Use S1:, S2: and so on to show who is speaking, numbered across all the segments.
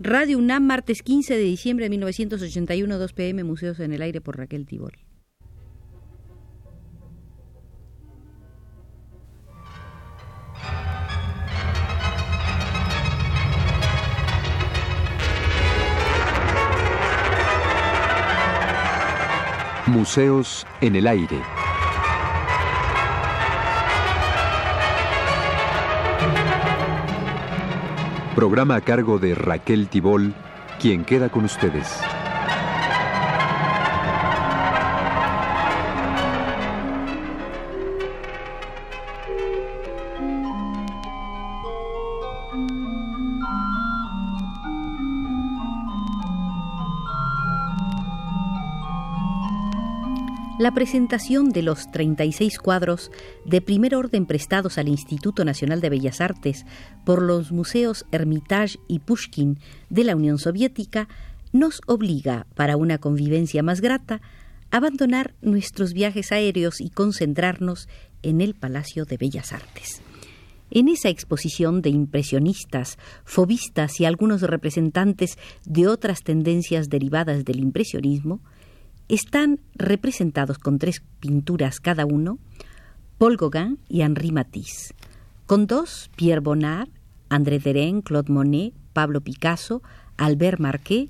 S1: Radio UNAM, martes 15 de diciembre de 1981, 2 pm, Museos en el Aire por Raquel Tibol.
S2: Museos en el Aire. Programa a cargo de Raquel Tibol, quien queda con ustedes.
S1: La presentación de los 36 cuadros de primer orden prestados al Instituto Nacional de Bellas Artes por los museos Hermitage y Pushkin de la Unión Soviética nos obliga, para una convivencia más grata, a abandonar nuestros viajes aéreos y concentrarnos en el Palacio de Bellas Artes. En esa exposición de impresionistas, fobistas y algunos representantes de otras tendencias derivadas del impresionismo, están representados con tres pinturas cada uno, Paul Gauguin y Henri Matisse, con dos, Pierre Bonnard, André Derain, Claude Monet, Pablo Picasso, Albert Marquet,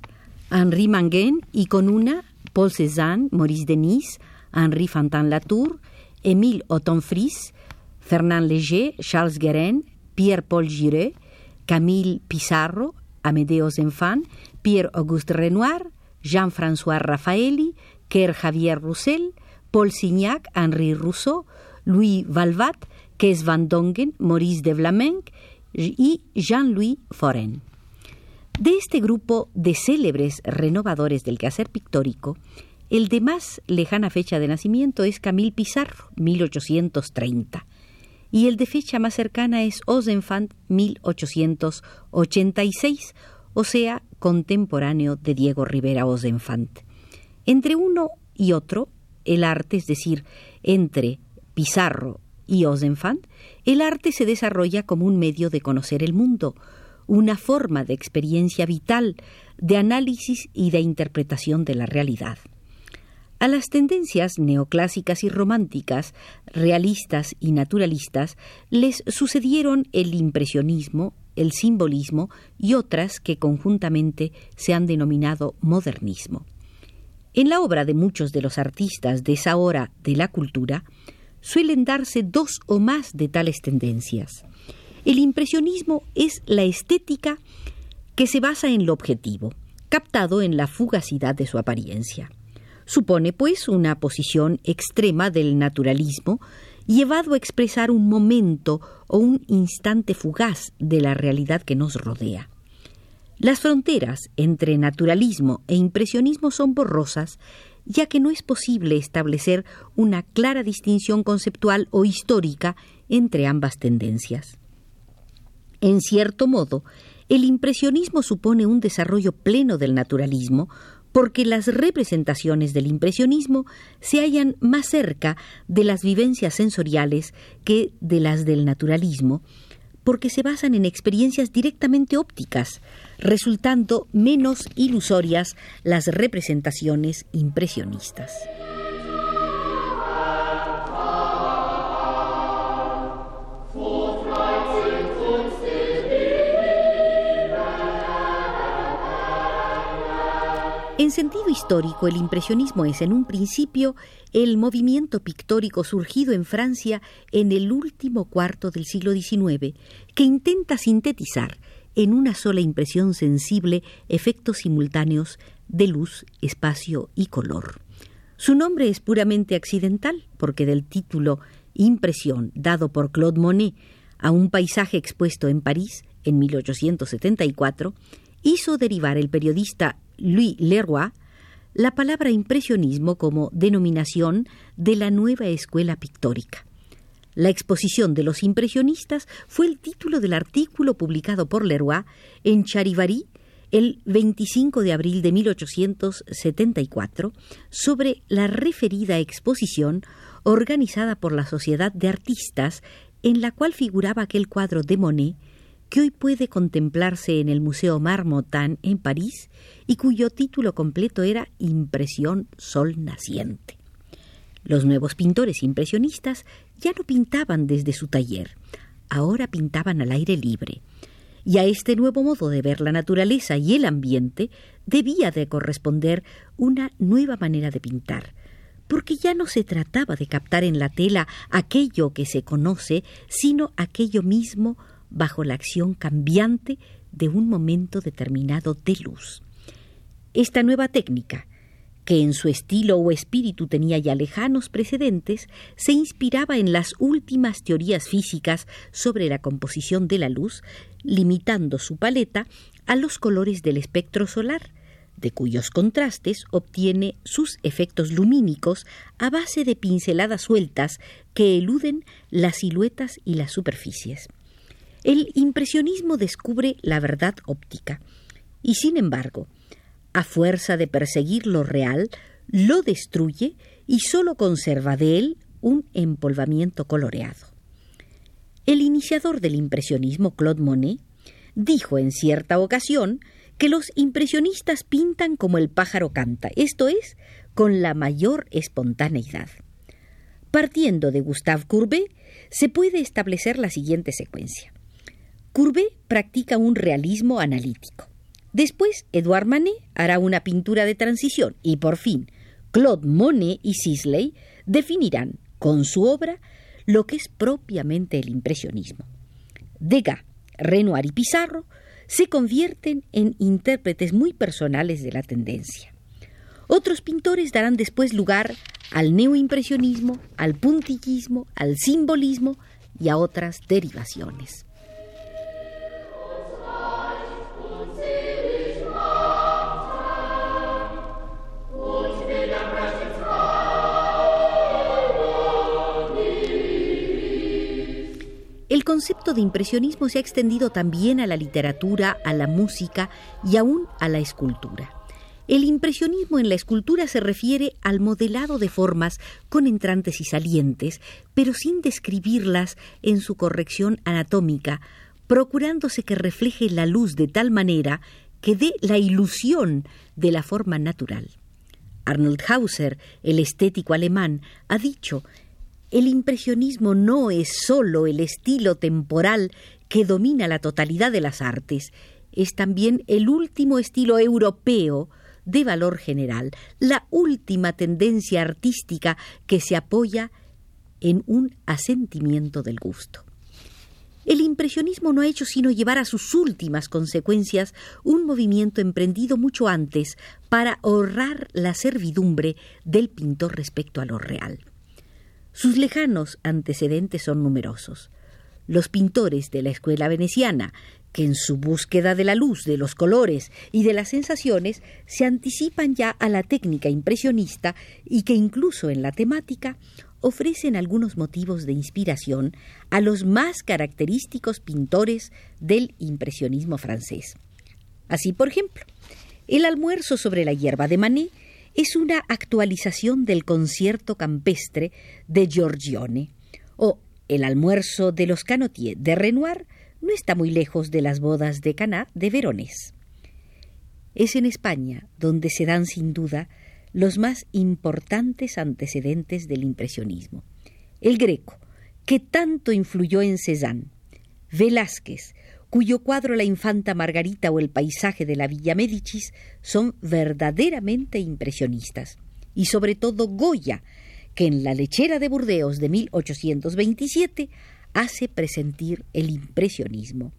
S1: Henri Manguin y con una, Paul Cézanne, Maurice Denis, Henri Fantin-Latour, Émile Auton-Fries, Fernand Léger, Charles Guérin, Pierre-Paul Giret, Camille Pissarro, Amédée Zenfant, Pierre-Auguste Renoir, Jean-François Raffaelli, Kerr Javier Roussel, Paul Signac, Henri Rousseau, Louis Valvat, Kes van Dongen, Maurice de Vlamenck y Jean-Louis Foren. De este grupo de célebres renovadores del quehacer pictórico, el de más lejana fecha de nacimiento es Camille Pissarro, 1830, y el de fecha más cercana es Ozenfant, 1886, o sea, contemporáneo de Diego Rivera Ozenfant. Entre uno y otro, el arte, es decir, entre Pizarro y Ozenfant, el arte se desarrolla como un medio de conocer el mundo, una forma de experiencia vital, de análisis y de interpretación de la realidad. A las tendencias neoclásicas y románticas, realistas y naturalistas, les sucedieron el impresionismo, el simbolismo y otras que conjuntamente se han denominado modernismo. En la obra de muchos de los artistas de esa hora de la cultura suelen darse dos o más de tales tendencias. El impresionismo es la estética que se basa en lo objetivo, captado en la fugacidad de su apariencia. Supone, pues, una posición extrema del naturalismo llevado a expresar un momento o un instante fugaz de la realidad que nos rodea. Las fronteras entre naturalismo e impresionismo son borrosas, ya que no es posible establecer una clara distinción conceptual o histórica entre ambas tendencias. En cierto modo, el impresionismo supone un desarrollo pleno del naturalismo, porque las representaciones del impresionismo se hallan más cerca de las vivencias sensoriales que de las del naturalismo, porque se basan en experiencias directamente ópticas, resultando menos ilusorias las representaciones impresionistas. En sentido histórico, el impresionismo es en un principio el movimiento pictórico surgido en Francia en el último cuarto del siglo XIX, que intenta sintetizar en una sola impresión sensible efectos simultáneos de luz, espacio y color. Su nombre es puramente accidental, porque del título Impresión dado por Claude Monet a un paisaje expuesto en París en 1874, hizo derivar el periodista Louis Leroy la palabra impresionismo como denominación de la nueva escuela pictórica. La exposición de los impresionistas fue el título del artículo publicado por Leroy en Charivari el 25 de abril de 1874 sobre la referida exposición organizada por la Sociedad de Artistas en la cual figuraba aquel cuadro de Monet que hoy puede contemplarse en el Museo Marmottan en París y cuyo título completo era Impresión Sol Naciente. Los nuevos pintores impresionistas ya no pintaban desde su taller, ahora pintaban al aire libre. Y a este nuevo modo de ver la naturaleza y el ambiente debía de corresponder una nueva manera de pintar, porque ya no se trataba de captar en la tela aquello que se conoce, sino aquello mismo bajo la acción cambiante de un momento determinado de luz. Esta nueva técnica, que en su estilo o espíritu tenía ya lejanos precedentes, se inspiraba en las últimas teorías físicas sobre la composición de la luz, limitando su paleta a los colores del espectro solar, de cuyos contrastes obtiene sus efectos lumínicos a base de pinceladas sueltas que eluden las siluetas y las superficies. El impresionismo descubre la verdad óptica y, sin embargo, a fuerza de perseguir lo real, lo destruye y sólo conserva de él un empolvamiento coloreado. El iniciador del impresionismo, Claude Monet, dijo en cierta ocasión que los impresionistas pintan como el pájaro canta, esto es, con la mayor espontaneidad. Partiendo de Gustave Courbet, se puede establecer la siguiente secuencia. Courbet practica un realismo analítico. Después, Edouard Manet hará una pintura de transición y por fin, Claude Monet y Sisley definirán con su obra lo que es propiamente el impresionismo. Degas, Renoir y Pizarro se convierten en intérpretes muy personales de la tendencia. Otros pintores darán después lugar al neoimpresionismo, al puntillismo, al simbolismo y a otras derivaciones. Concepto de impresionismo se ha extendido también a la literatura, a la música y aún a la escultura. El impresionismo en la escultura se refiere al modelado de formas con entrantes y salientes, pero sin describirlas en su corrección anatómica, procurándose que refleje la luz de tal manera que dé la ilusión de la forma natural. Arnold Hauser, el estético alemán, ha dicho el impresionismo no es sólo el estilo temporal que domina la totalidad de las artes, es también el último estilo europeo de valor general, la última tendencia artística que se apoya en un asentimiento del gusto. El impresionismo no ha hecho sino llevar a sus últimas consecuencias un movimiento emprendido mucho antes para ahorrar la servidumbre del pintor respecto a lo real. Sus lejanos antecedentes son numerosos. Los pintores de la escuela veneciana, que en su búsqueda de la luz, de los colores y de las sensaciones se anticipan ya a la técnica impresionista y que incluso en la temática ofrecen algunos motivos de inspiración a los más característicos pintores del impresionismo francés. Así, por ejemplo, el almuerzo sobre la hierba de Manet es una actualización del concierto campestre de Giorgione, o el almuerzo de los Canotier de Renoir no está muy lejos de las bodas de Caná de Veronés. Es en España donde se dan sin duda los más importantes antecedentes del impresionismo. El Greco, que tanto influyó en Cézanne, Velázquez, cuyo cuadro La infanta Margarita o el paisaje de la Villa Médicis son verdaderamente impresionistas. Y sobre todo Goya, que en La lechera de Burdeos de 1827 hace presentir el impresionismo.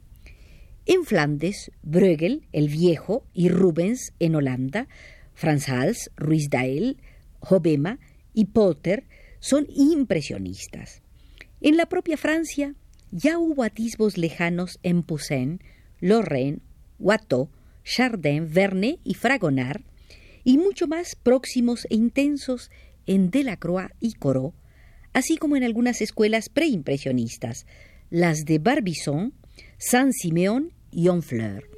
S1: En Flandes, Bruegel, el viejo, y Rubens en Holanda, Frans Hals, Ruiz Dael, Hobema y Potter son impresionistas. En la propia Francia, ya hubo atisbos lejanos en Poussin, Lorraine, Watteau, Chardin, Vernet y Fragonard, y mucho más próximos e intensos en Delacroix y Corot, así como en algunas escuelas preimpresionistas, las de Barbizon, Saint-Siméon y Honfleur.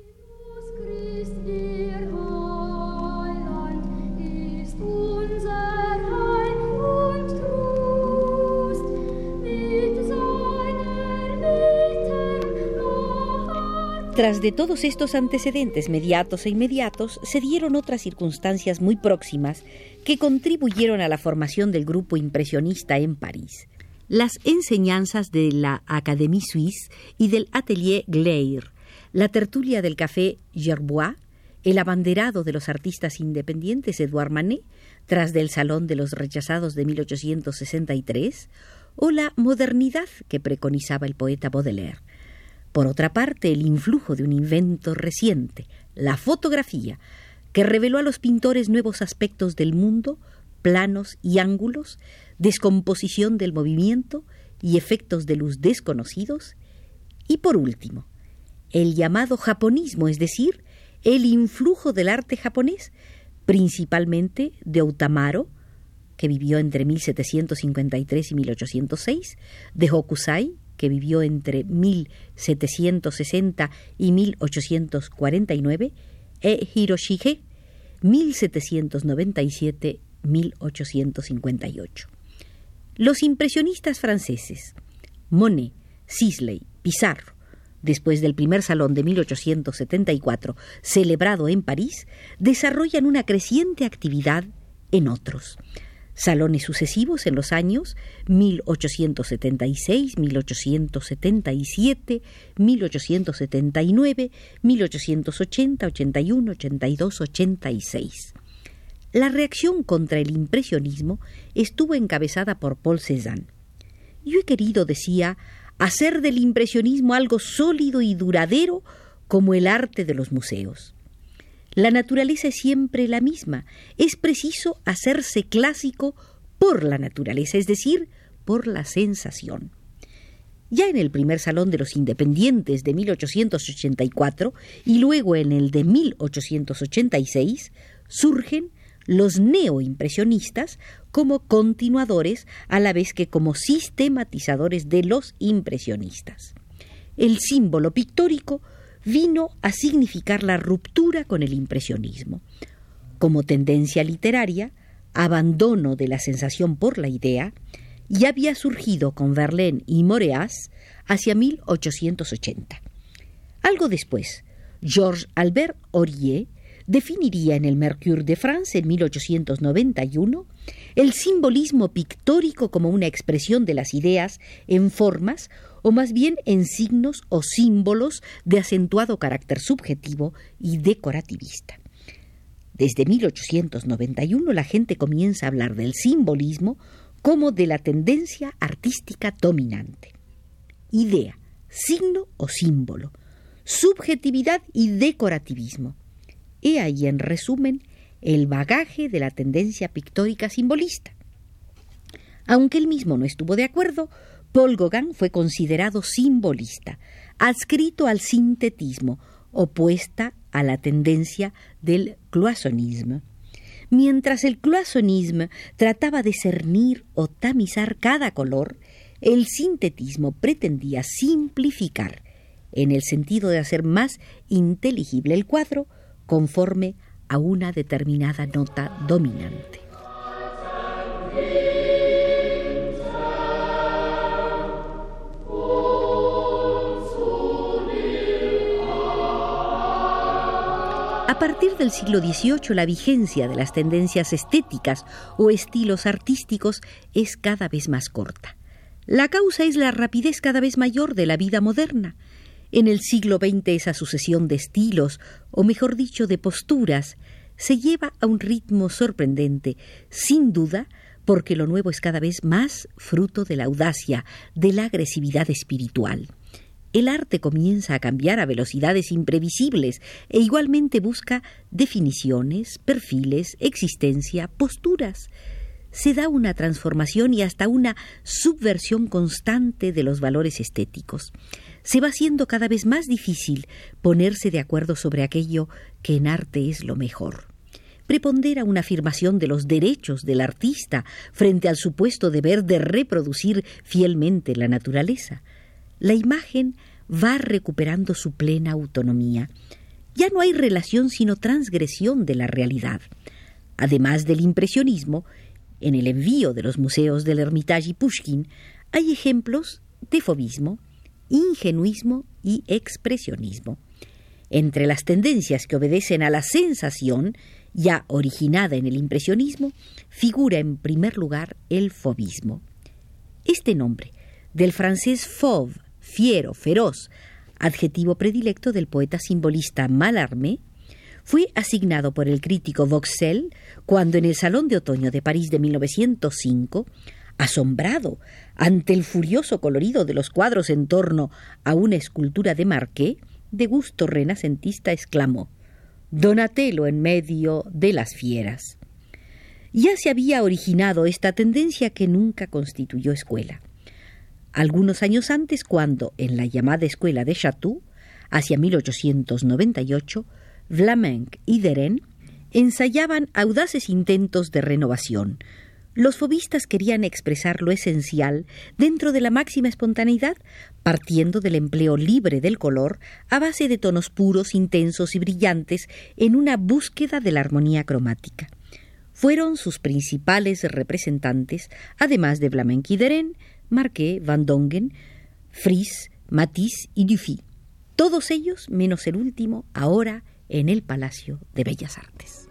S1: Tras de todos estos antecedentes mediatos e inmediatos, se dieron otras circunstancias muy próximas que contribuyeron a la formación del grupo impresionista en París. Las enseñanzas de la Académie Suisse y del Atelier Glaire, la tertulia del café Gerbois, el abanderado de los artistas independientes Edouard Manet, tras del Salón de los Rechazados de 1863, o la modernidad que preconizaba el poeta Baudelaire. Por otra parte, el influjo de un invento reciente, la fotografía, que reveló a los pintores nuevos aspectos del mundo, planos y ángulos, descomposición del movimiento y efectos de luz desconocidos, y por último, el llamado japonismo, es decir, el influjo del arte japonés, principalmente de Otamaro, que vivió entre 1753 y 1806, de Hokusai, que vivió entre 1760 y 1849, e Hiroshige, 1797-1858. Los impresionistas franceses, Monet, Sisley, Pizarro, después del primer salón de 1874, celebrado en París, desarrollan una creciente actividad en otros salones sucesivos en los años 1876, 1877, 1879, 1880, 81, 82, 86. La reacción contra el impresionismo estuvo encabezada por Paul Cézanne. Yo he querido, decía, hacer del impresionismo algo sólido y duradero como el arte de los museos. La naturaleza es siempre la misma. Es preciso hacerse clásico por la naturaleza, es decir, por la sensación. Ya en el primer Salón de los Independientes de 1884 y luego en el de 1886 surgen los neoimpresionistas como continuadores a la vez que como sistematizadores de los impresionistas. El símbolo pictórico vino a significar la ruptura con el impresionismo. Como tendencia literaria, abandono de la sensación por la idea, ya había surgido con Verlaine y Moreas hacia 1880. Algo después, Georges Albert Aurier definiría en el Mercure de France en 1891 el simbolismo pictórico como una expresión de las ideas en formas o más bien en signos o símbolos de acentuado carácter subjetivo y decorativista. Desde 1891 la gente comienza a hablar del simbolismo como de la tendencia artística dominante. Idea, signo o símbolo, subjetividad y decorativismo. He ahí en resumen el bagaje de la tendencia pictórica simbolista. Aunque él mismo no estuvo de acuerdo, Paul fue considerado simbolista, adscrito al sintetismo, opuesta a la tendencia del cloisonnisme. Mientras el cloisonnisme trataba de cernir o tamizar cada color, el sintetismo pretendía simplificar, en el sentido de hacer más inteligible el cuadro, conforme a una determinada nota dominante. A partir del siglo XVIII, la vigencia de las tendencias estéticas o estilos artísticos es cada vez más corta. La causa es la rapidez cada vez mayor de la vida moderna. En el siglo XX esa sucesión de estilos, o mejor dicho, de posturas, se lleva a un ritmo sorprendente, sin duda, porque lo nuevo es cada vez más fruto de la audacia, de la agresividad espiritual. El arte comienza a cambiar a velocidades imprevisibles e igualmente busca definiciones, perfiles, existencia, posturas. Se da una transformación y hasta una subversión constante de los valores estéticos. Se va haciendo cada vez más difícil ponerse de acuerdo sobre aquello que en arte es lo mejor prepondera una afirmación de los derechos del artista frente al supuesto deber de reproducir fielmente la naturaleza la imagen va recuperando su plena autonomía. Ya no hay relación sino transgresión de la realidad. Además del impresionismo, en el envío de los museos del Hermitage y Pushkin hay ejemplos de fobismo, ingenuismo y expresionismo. Entre las tendencias que obedecen a la sensación, ya originada en el impresionismo, figura en primer lugar el fobismo. Este nombre, del francés fauve, fiero, feroz, adjetivo predilecto del poeta simbolista Mallarmé, fue asignado por el crítico Vauxel cuando en el Salón de Otoño de París de 1905, asombrado ante el furioso colorido de los cuadros en torno a una escultura de Marqué, de gusto renacentista exclamó Donatello en medio de las fieras. Ya se había originado esta tendencia que nunca constituyó escuela. Algunos años antes, cuando, en la llamada escuela de Chatou, hacia 1898, Vlaminck y Deren ensayaban audaces intentos de renovación, los fobistas querían expresar lo esencial dentro de la máxima espontaneidad, partiendo del empleo libre del color a base de tonos puros, intensos y brillantes en una búsqueda de la armonía cromática. Fueron sus principales representantes, además de Deren, Marquet, Van Dongen, Fries, Matisse y Dufy. Todos ellos, menos el último, ahora en el Palacio de Bellas Artes.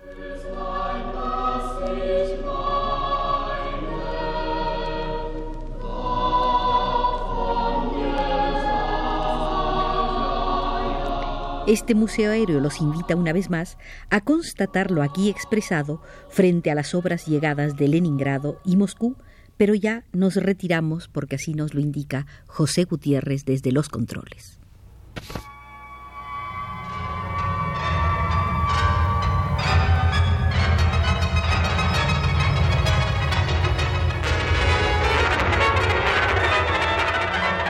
S1: Este museo aéreo los invita una vez más a constatar lo aquí expresado frente a las obras llegadas de Leningrado y Moscú, pero ya nos retiramos porque así nos lo indica José Gutiérrez desde los controles.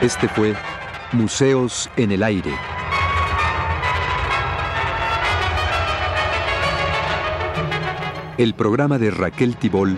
S2: Este fue Museos en el Aire. el programa de Raquel Tibol